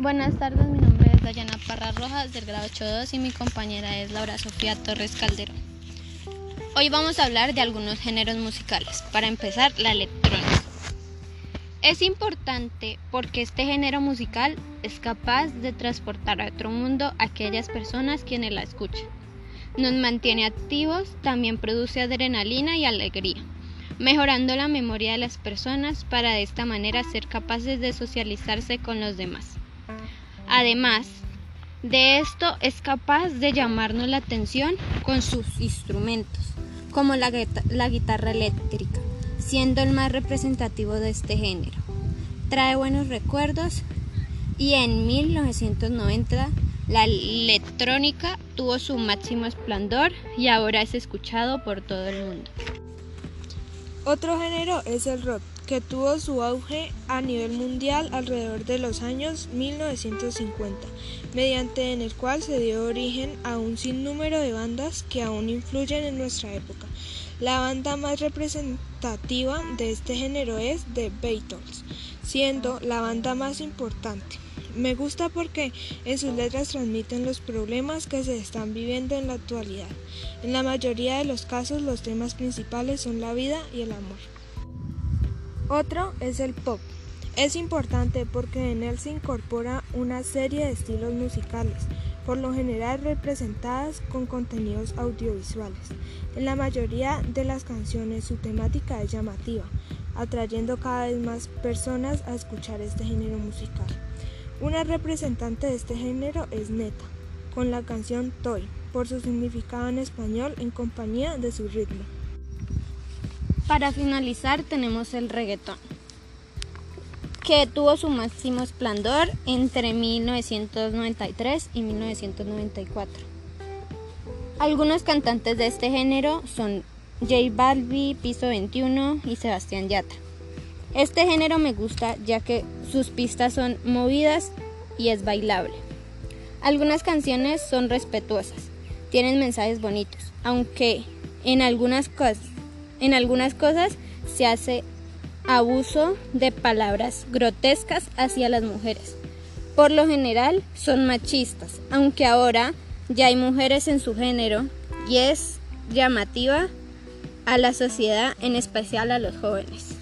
Buenas tardes, mi nombre es Dayana Parra Rojas del grado 82 y mi compañera es Laura Sofía Torres Calderón. Hoy vamos a hablar de algunos géneros musicales. Para empezar, la electrónica. Es importante porque este género musical es capaz de transportar a otro mundo a aquellas personas quienes la escuchan. Nos mantiene activos, también produce adrenalina y alegría, mejorando la memoria de las personas para de esta manera ser capaces de socializarse con los demás. Además de esto, es capaz de llamarnos la atención con sus instrumentos, como la, guitarra eléctrica, siendo el más representativo de este género. Trae buenos recuerdos y en 1990 la electrónica tuvo su máximo esplendor y ahora es escuchado por todo el mundo. Otro género es el rock, que tuvo su auge a nivel mundial alrededor de los años 1950, mediante en el cual se dio origen a un sinnúmero de bandas que aún influyen en nuestra época. La banda más representativa de este género es The Beatles, siendo la banda más importante. Me gusta porque en sus letras transmiten los problemas que se están viviendo en la actualidad. En la mayoría de los casos los temas principales son la vida y el amor. Otro es el pop. Es importante porque en él se incorpora una serie de estilos musicales, por lo general representadas con contenidos audiovisuales. En la mayoría de las canciones su temática es llamativa, atrayendo cada vez más personas a escuchar este género musical. Una representante de este género es Neta, con la canción Toy, por su significado en español en compañía de su ritmo. Para finalizar tenemos el reggaetón, que tuvo su máximo esplendor entre 1993 y 1994. Algunos cantantes de este género son J Balbi, Piso 21 y Sebastián Yatra. Este género me gusta ya que sus pistas son movidas y es bailable. Algunas canciones son respetuosas, tienen mensajes bonitos, aunque en algunas cosas, en algunas cosas se hace abuso de palabras grotescas hacia las mujeres. Por lo general son machistas, aunque ahora ya hay mujeres en su género y es llamativa a la sociedad, en especial a los jóvenes.